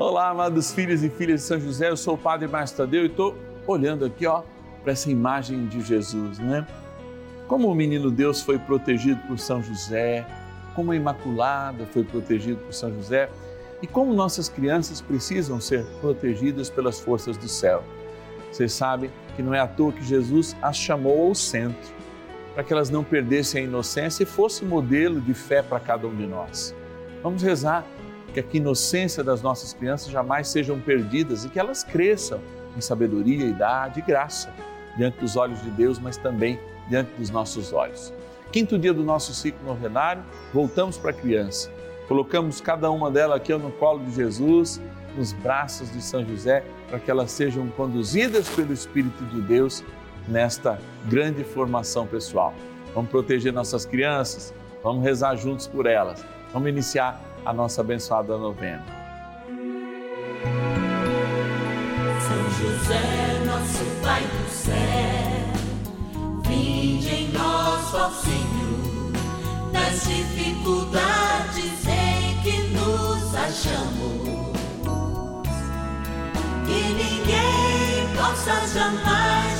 Olá, amados filhos e filhas de São José, eu sou o Padre Márcio Tadeu e estou olhando aqui, ó, para essa imagem de Jesus, né? Como o menino Deus foi protegido por São José, como a Imaculada foi protegida por São José e como nossas crianças precisam ser protegidas pelas forças do céu. Vocês sabem que não é à toa que Jesus as chamou ao centro, para que elas não perdessem a inocência e fosse modelo de fé para cada um de nós. Vamos rezar que a inocência das nossas crianças jamais sejam perdidas e que elas cresçam em sabedoria, idade e graça diante dos olhos de Deus, mas também diante dos nossos olhos. Quinto dia do nosso ciclo novenário, voltamos para a criança. Colocamos cada uma delas aqui no colo de Jesus, nos braços de São José, para que elas sejam conduzidas pelo Espírito de Deus nesta grande formação pessoal. Vamos proteger nossas crianças, vamos rezar juntos por elas. Vamos iniciar a nossa abençoada novena. São José, nosso Pai do céu, vinde em nós, ó Senhor, nas dificuldades em que nos achamos. Que ninguém possa jamais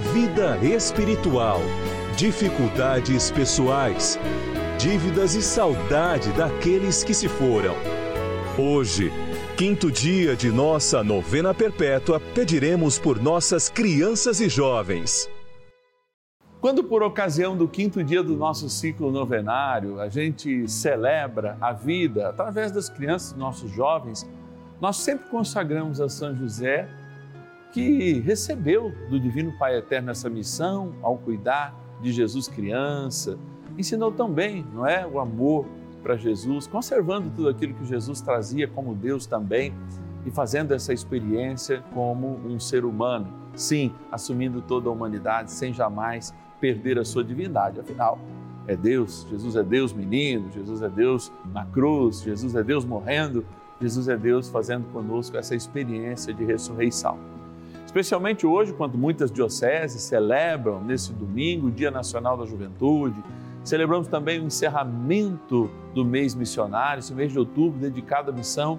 vida espiritual, dificuldades pessoais, dívidas e saudade daqueles que se foram. Hoje, quinto dia de nossa novena perpétua, pediremos por nossas crianças e jovens. Quando, por ocasião do quinto dia do nosso ciclo novenário, a gente celebra a vida através das crianças, nossos jovens, nós sempre consagramos a São José que recebeu do Divino Pai Eterno essa missão ao cuidar de Jesus criança, ensinou também, não é, o amor para Jesus, conservando tudo aquilo que Jesus trazia como Deus também e fazendo essa experiência como um ser humano, sim, assumindo toda a humanidade sem jamais perder a sua divindade. Afinal, é Deus, Jesus é Deus menino, Jesus é Deus na cruz, Jesus é Deus morrendo, Jesus é Deus fazendo conosco essa experiência de ressurreição especialmente hoje, quando muitas dioceses celebram nesse domingo o Dia Nacional da Juventude. Celebramos também o encerramento do mês missionário, esse mês de outubro dedicado à missão.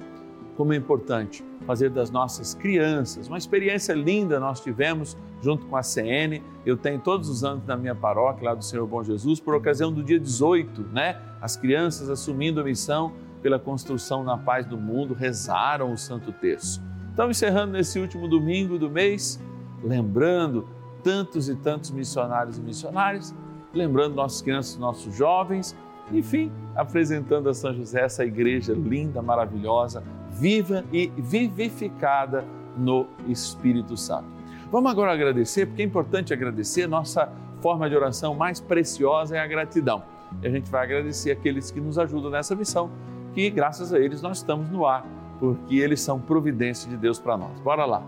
Como é importante fazer das nossas crianças uma experiência linda nós tivemos junto com a CN. Eu tenho todos os anos na minha paróquia, lá do Senhor Bom Jesus, por ocasião do dia 18, né? As crianças assumindo a missão pela construção na paz do mundo rezaram o Santo Terço. Estamos encerrando nesse último domingo do mês, lembrando tantos e tantos missionários e missionárias, lembrando nossas crianças, nossos jovens, enfim, apresentando a São José essa igreja linda, maravilhosa, viva e vivificada no Espírito Santo. Vamos agora agradecer, porque é importante agradecer, nossa forma de oração mais preciosa é a gratidão. E a gente vai agradecer aqueles que nos ajudam nessa missão, que graças a eles nós estamos no ar porque eles são providência de Deus para nós. Bora lá.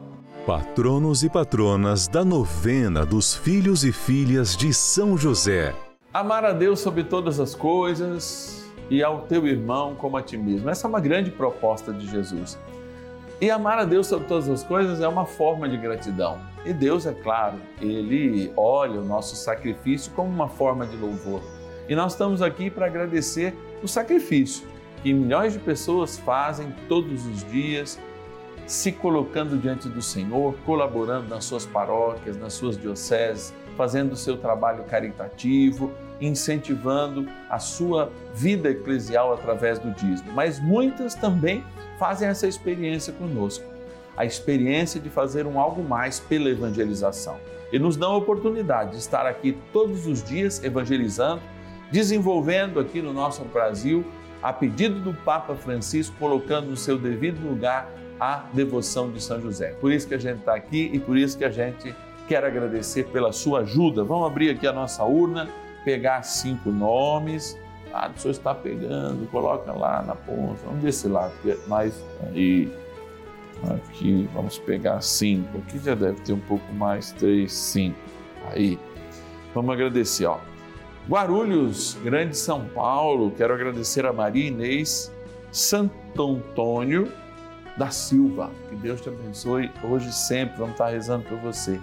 Patronos e patronas da novena dos filhos e filhas de São José. Amar a Deus sobre todas as coisas e ao teu irmão como a ti mesmo. Essa é uma grande proposta de Jesus. E amar a Deus sobre todas as coisas é uma forma de gratidão. E Deus, é claro, ele olha o nosso sacrifício como uma forma de louvor. E nós estamos aqui para agradecer o sacrifício que milhões de pessoas fazem todos os dias, se colocando diante do Senhor, colaborando nas suas paróquias, nas suas dioceses, fazendo o seu trabalho caritativo, incentivando a sua vida eclesial através do dízimo. Mas muitas também fazem essa experiência conosco, a experiência de fazer um algo mais pela evangelização. E nos dão a oportunidade de estar aqui todos os dias evangelizando, desenvolvendo aqui no nosso Brasil, a pedido do Papa Francisco, colocando no seu devido lugar a devoção de São José. Por isso que a gente está aqui e por isso que a gente quer agradecer pela sua ajuda. Vamos abrir aqui a nossa urna, pegar cinco nomes. Ah, o senhor está pegando, coloca lá na ponta. Vamos desse lado, mais aí. Aqui, vamos pegar cinco. Aqui já deve ter um pouco mais, três, cinco. Aí. Vamos agradecer, ó. Guarulhos, Grande São Paulo, quero agradecer a Maria Inês Santo Antônio da Silva. Que Deus te abençoe hoje e sempre. Vamos estar rezando por você.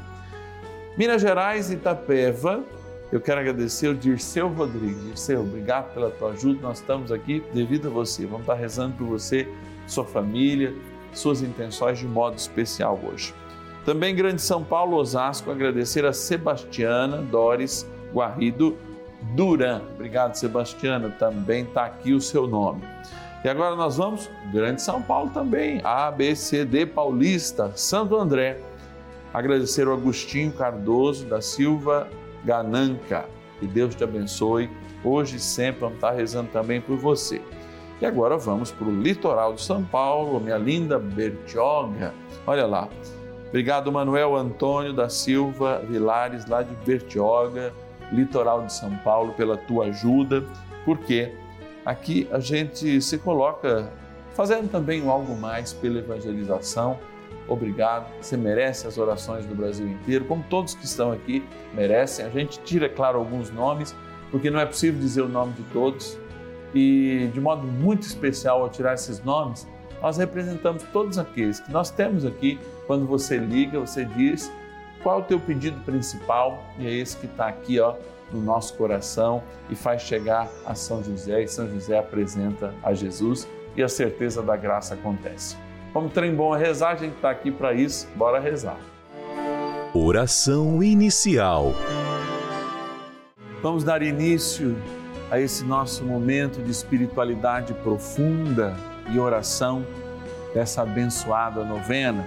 Minas Gerais, Itapeva, eu quero agradecer o Dirceu Rodrigues. Dirceu, obrigado pela tua ajuda. Nós estamos aqui devido a você. Vamos estar rezando por você, sua família, suas intenções de modo especial hoje. Também Grande São Paulo, Osasco, agradecer a Sebastiana Doris Guarrido Duran. Obrigado, Sebastiana. Também está aqui o seu nome. E agora nós vamos, Grande São Paulo também, A, B, C, D, Paulista, Santo André. Agradecer o Agostinho Cardoso da Silva Gananca. Que Deus te abençoe. Hoje e sempre vamos estar rezando também por você. E agora vamos para o litoral de São Paulo, minha linda Bertioga. Olha lá. Obrigado, Manuel Antônio da Silva Vilares, lá de Bertioga, litoral de São Paulo, pela tua ajuda, porque aqui a gente se coloca fazendo também algo mais pela evangelização. Obrigado, você merece as orações do Brasil inteiro, como todos que estão aqui merecem. A gente tira, claro, alguns nomes, porque não é possível dizer o nome de todos e de modo muito especial ao tirar esses nomes, nós representamos todos aqueles que nós temos aqui. Quando você liga, você diz qual é o teu pedido principal e é esse que está aqui, ó, no nosso coração e faz chegar a São José e São José apresenta a Jesus e a certeza da graça acontece. Como trem bom a rezar, a gente está aqui para isso, bora rezar. Oração inicial. Vamos dar início a esse nosso momento de espiritualidade profunda e oração dessa abençoada novena,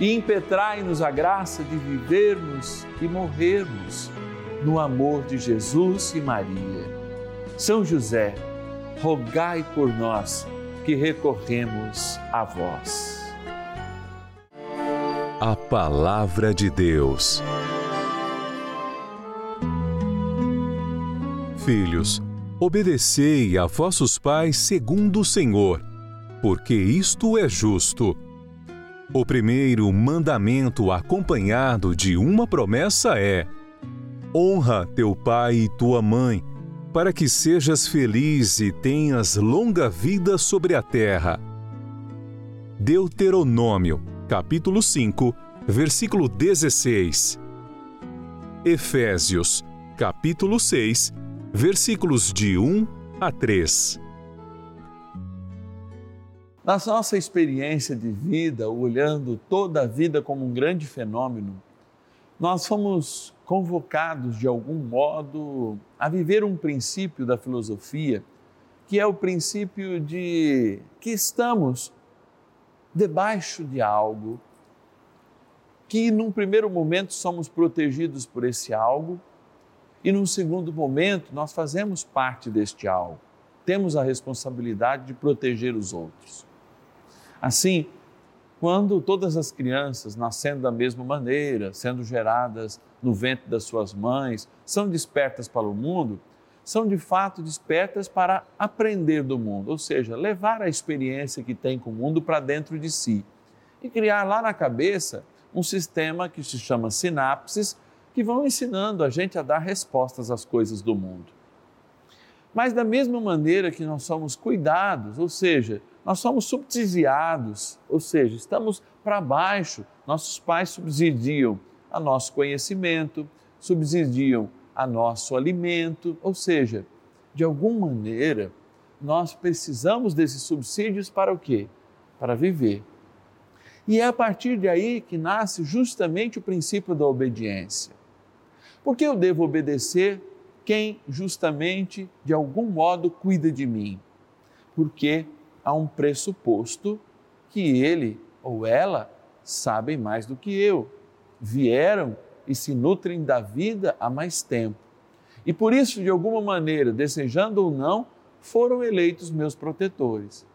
e impetrai-nos a graça de vivermos e morrermos no amor de Jesus e Maria. São José, rogai por nós que recorremos a vós. A Palavra de Deus. Filhos, obedecei a vossos pais segundo o Senhor porque isto é justo. O primeiro mandamento acompanhado de uma promessa é: Honra teu pai e tua mãe, para que sejas feliz e tenhas longa vida sobre a terra. Deuteronômio, capítulo 5, versículo 16. Efésios, capítulo 6, versículos de 1 a 3. Na nossa experiência de vida, olhando toda a vida como um grande fenômeno, nós fomos convocados de algum modo a viver um princípio da filosofia, que é o princípio de que estamos debaixo de algo, que num primeiro momento somos protegidos por esse algo e num segundo momento nós fazemos parte deste algo. Temos a responsabilidade de proteger os outros. Assim, quando todas as crianças, nascendo da mesma maneira, sendo geradas no ventre das suas mães, são despertas para o mundo, são de fato despertas para aprender do mundo, ou seja, levar a experiência que tem com o mundo para dentro de si e criar lá na cabeça um sistema que se chama sinapses, que vão ensinando a gente a dar respostas às coisas do mundo. Mas da mesma maneira que nós somos cuidados, ou seja, nós somos subsidiados, ou seja, estamos para baixo. Nossos pais subsidiam a nosso conhecimento, subsidiam a nosso alimento, ou seja, de alguma maneira, nós precisamos desses subsídios para o quê? Para viver. E é a partir de aí que nasce justamente o princípio da obediência. Porque eu devo obedecer quem justamente, de algum modo, cuida de mim? Porque há um pressuposto que ele ou ela sabem mais do que eu, vieram e se nutrem da vida há mais tempo. E por isso, de alguma maneira, desejando ou não, foram eleitos meus protetores.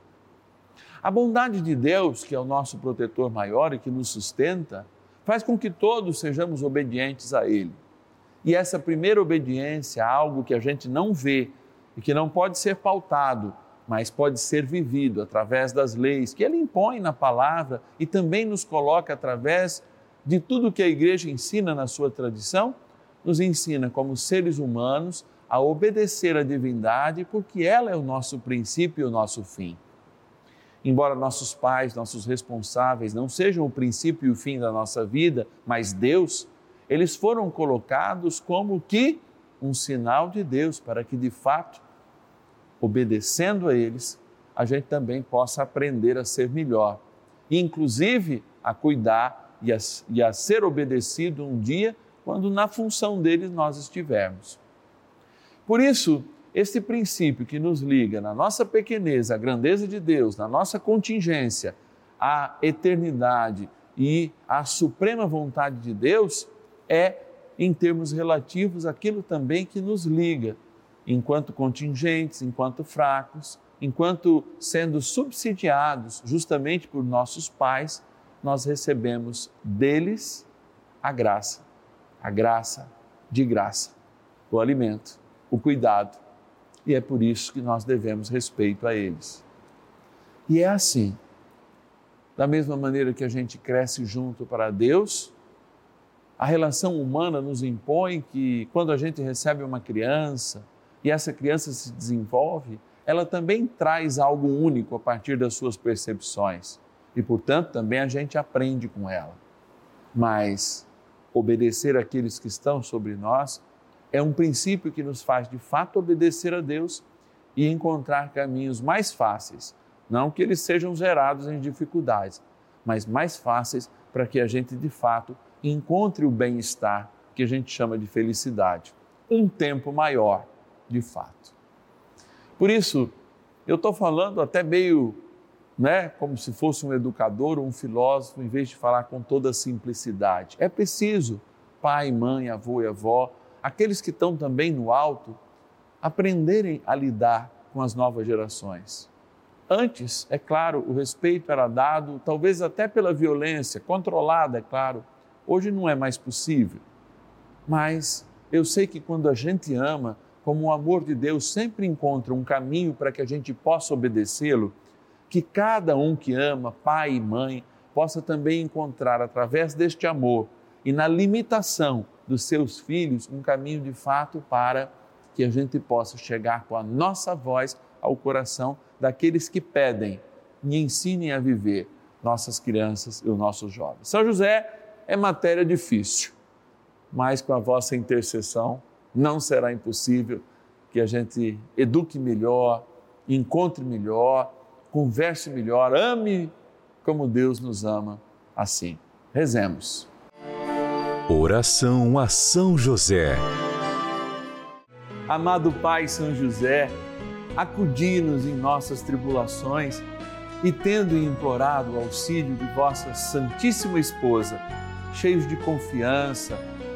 A bondade de Deus, que é o nosso protetor maior e que nos sustenta, faz com que todos sejamos obedientes a Ele. E essa primeira obediência a algo que a gente não vê e que não pode ser pautado mas pode ser vivido através das leis que ele impõe na palavra e também nos coloca através de tudo que a igreja ensina na sua tradição, nos ensina como seres humanos a obedecer à divindade, porque ela é o nosso princípio e o nosso fim. Embora nossos pais, nossos responsáveis não sejam o princípio e o fim da nossa vida, mas Deus, eles foram colocados como que um sinal de Deus para que de fato obedecendo a eles, a gente também possa aprender a ser melhor, inclusive a cuidar e a, e a ser obedecido um dia quando na função deles nós estivermos. Por isso, este princípio que nos liga na nossa pequenez, à grandeza de Deus, na nossa contingência, à eternidade e à suprema vontade de Deus, é, em termos relativos, aquilo também que nos liga enquanto contingentes, enquanto fracos, enquanto sendo subsidiados justamente por nossos pais, nós recebemos deles a graça, a graça de graça, o alimento, o cuidado. E é por isso que nós devemos respeito a eles. E é assim, da mesma maneira que a gente cresce junto para Deus, a relação humana nos impõe que quando a gente recebe uma criança, e essa criança se desenvolve, ela também traz algo único a partir das suas percepções e, portanto, também a gente aprende com ela. Mas obedecer àqueles que estão sobre nós é um princípio que nos faz de fato obedecer a Deus e encontrar caminhos mais fáceis, não que eles sejam gerados em dificuldades, mas mais fáceis para que a gente de fato encontre o bem-estar que a gente chama de felicidade. Um tempo maior de fato. Por isso, eu estou falando até meio, né, como se fosse um educador ou um filósofo, em vez de falar com toda simplicidade. É preciso, pai, mãe, avô e avó, aqueles que estão também no alto, aprenderem a lidar com as novas gerações. Antes, é claro, o respeito era dado, talvez até pela violência, controlada, é claro. Hoje não é mais possível. Mas eu sei que quando a gente ama, como o amor de Deus sempre encontra um caminho para que a gente possa obedecê-lo, que cada um que ama, pai e mãe, possa também encontrar através deste amor e na limitação dos seus filhos um caminho de fato para que a gente possa chegar com a nossa voz ao coração daqueles que pedem e ensinem a viver nossas crianças e os nossos jovens. São José é matéria difícil, mas com a vossa intercessão não será impossível que a gente eduque melhor, encontre melhor, converse melhor, ame como Deus nos ama assim. Rezemos. Oração a São José. Amado Pai São José, acudi-nos em nossas tribulações e, tendo implorado o auxílio de vossa Santíssima Esposa, cheios de confiança,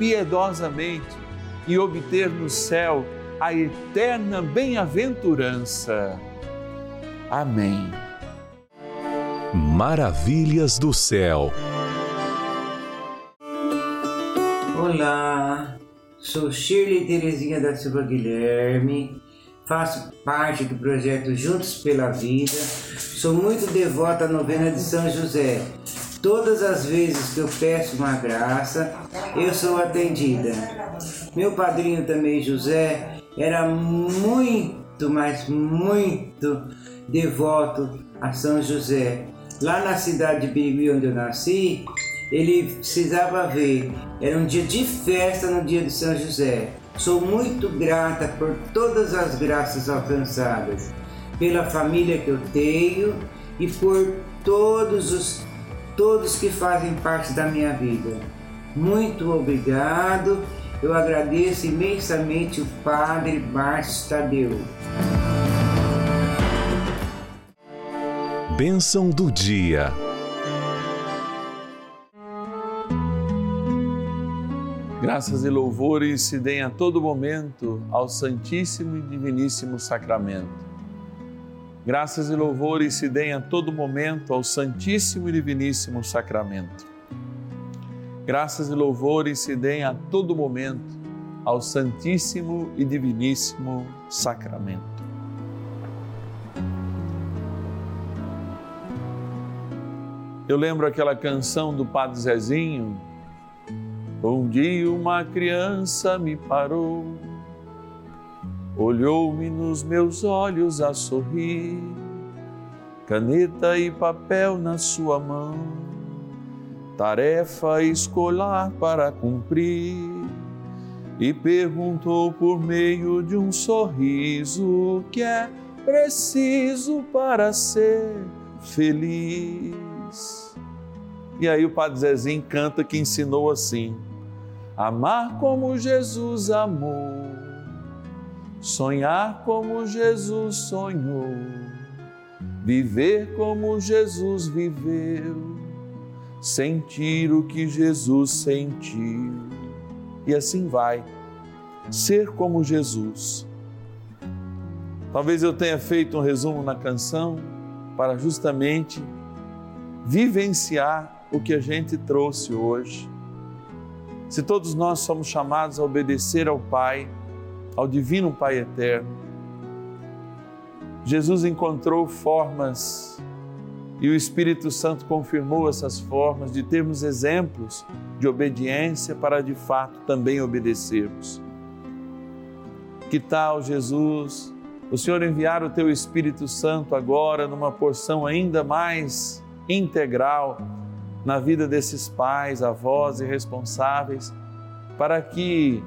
piedosamente e obter no céu a eterna bem-aventurança. Amém. Maravilhas do céu. Olá, sou Shirley Terezinha da Silva Guilherme, faço parte do projeto Juntos pela Vida, sou muito devota à novena de São José. Todas as vezes que eu peço uma graça, eu sou atendida. Meu padrinho também, José, era muito, mas muito devoto a São José. Lá na cidade de Birigui, onde eu nasci, ele precisava ver. Era um dia de festa no dia de São José. Sou muito grata por todas as graças alcançadas, pela família que eu tenho e por todos os todos que fazem parte da minha vida. Muito obrigado. Eu agradeço imensamente o Padre Márcio Tadeu. Bênção do dia. Graças e louvores se deem a todo momento ao Santíssimo e Diviníssimo Sacramento. Graças e louvores se deem a todo momento ao Santíssimo e Diviníssimo Sacramento. Graças e louvores se deem a todo momento ao Santíssimo e Diviníssimo Sacramento. Eu lembro aquela canção do Padre Zezinho. Um dia uma criança me parou, olhou-me nos meus olhos a sorrir, caneta e papel na sua mão, tarefa escolar para cumprir, e perguntou por meio de um sorriso o que é preciso para ser feliz. E aí o Padre Zezinho canta que ensinou assim: amar como Jesus amou, sonhar como Jesus sonhou, viver como Jesus viveu, sentir o que Jesus sentiu. E assim vai, ser como Jesus. Talvez eu tenha feito um resumo na canção para justamente vivenciar o que a gente trouxe hoje. Se todos nós somos chamados a obedecer ao Pai, ao Divino Pai Eterno. Jesus encontrou formas e o Espírito Santo confirmou essas formas de termos exemplos de obediência para de fato também obedecermos. Que tal, Jesus, o Senhor enviar o teu Espírito Santo agora numa porção ainda mais integral na vida desses pais, avós e responsáveis, para que,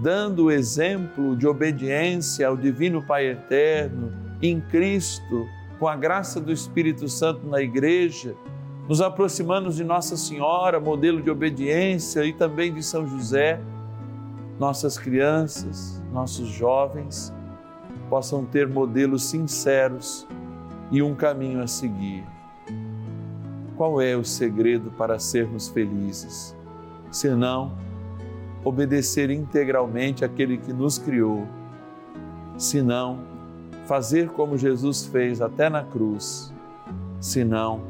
dando o exemplo de obediência ao Divino Pai Eterno, em Cristo, com a graça do Espírito Santo na igreja, nos aproximando de Nossa Senhora, modelo de obediência, e também de São José, nossas crianças, nossos jovens possam ter modelos sinceros e um caminho a seguir. Qual é o segredo para sermos felizes? Senão, obedecer integralmente aquele que nos criou. Senão, fazer como Jesus fez até na cruz. Senão,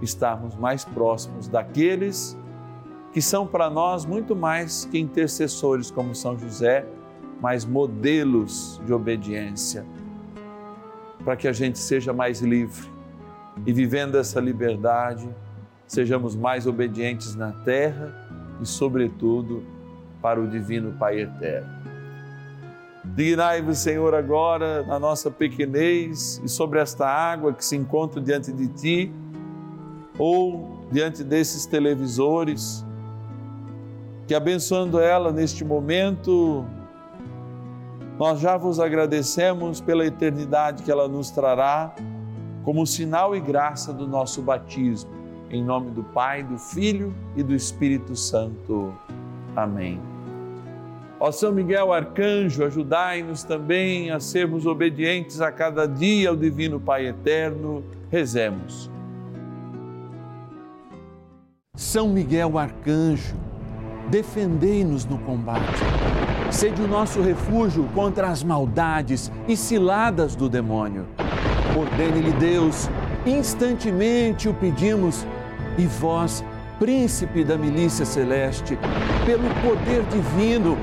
estarmos mais próximos daqueles que são para nós muito mais que intercessores, como São José, mas modelos de obediência, para que a gente seja mais livre e, vivendo essa liberdade, sejamos mais obedientes na terra e, sobretudo, para o Divino Pai Eterno. Dignai-vos, Senhor, agora na nossa pequenez e sobre esta água que se encontra diante de Ti, ou diante desses televisores, que abençoando ela neste momento, nós já vos agradecemos pela eternidade que ela nos trará, como sinal e graça do nosso batismo. Em nome do Pai, do Filho e do Espírito Santo. Amém. Ó São Miguel Arcanjo, ajudai-nos também a sermos obedientes a cada dia ao Divino Pai Eterno. Rezemos. São Miguel Arcanjo, defendei-nos no combate. Sede o nosso refúgio contra as maldades e ciladas do demônio. Ordene-lhe Deus, instantemente o pedimos, e vós, príncipe da milícia celeste, pelo poder divino,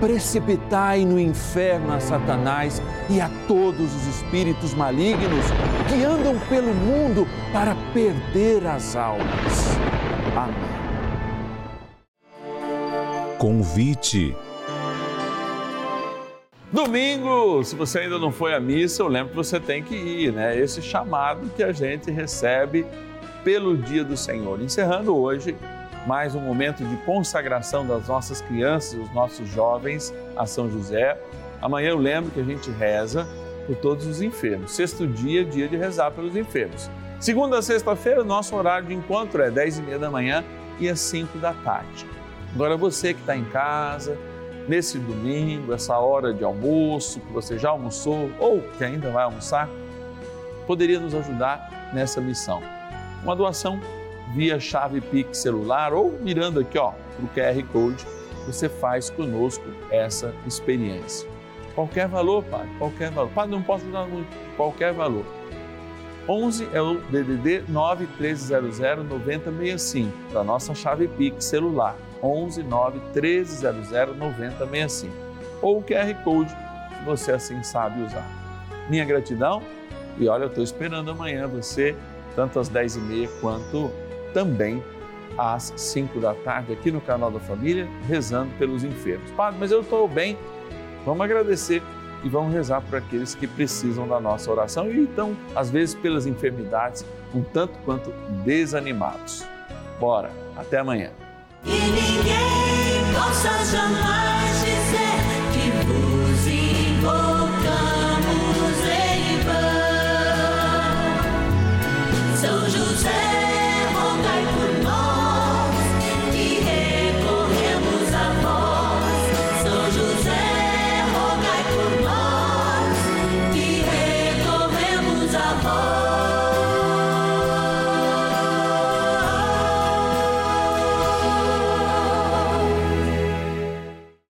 precipitai no inferno a Satanás e a todos os espíritos malignos que andam pelo mundo para perder as almas. Amém. Convite. Domingo, se você ainda não foi à missa, eu lembro que você tem que ir, né? Esse chamado que a gente recebe pelo dia do Senhor. Encerrando hoje mais um momento de consagração das nossas crianças, dos nossos jovens a São José. Amanhã eu lembro que a gente reza por todos os enfermos. Sexto dia, dia de rezar pelos enfermos. Segunda a sexta-feira, nosso horário de encontro é 10 e meia da manhã e às 5 da tarde. Agora você que está em casa, nesse domingo, essa hora de almoço, que você já almoçou ou que ainda vai almoçar, poderia nos ajudar nessa missão. Uma doação via chave Pix celular ou mirando aqui ó, o QR Code, você faz conosco essa experiência. Qualquer valor, Padre, qualquer valor. Padre, não posso ajudar muito, qualquer valor. 11 é o DDD 9300 9065, da nossa chave Pix celular. 11 9300 9065. Ou o QR Code, se você assim sabe usar. Minha gratidão e olha, eu estou esperando amanhã você, tanto às 10h30 quanto também às 5 da tarde aqui no canal da Família, rezando pelos enfermos. Padre, mas eu estou bem. Vamos agradecer e vamos rezar por aqueles que precisam da nossa oração e estão, às vezes, pelas enfermidades, um tanto quanto desanimados. Bora, até amanhã.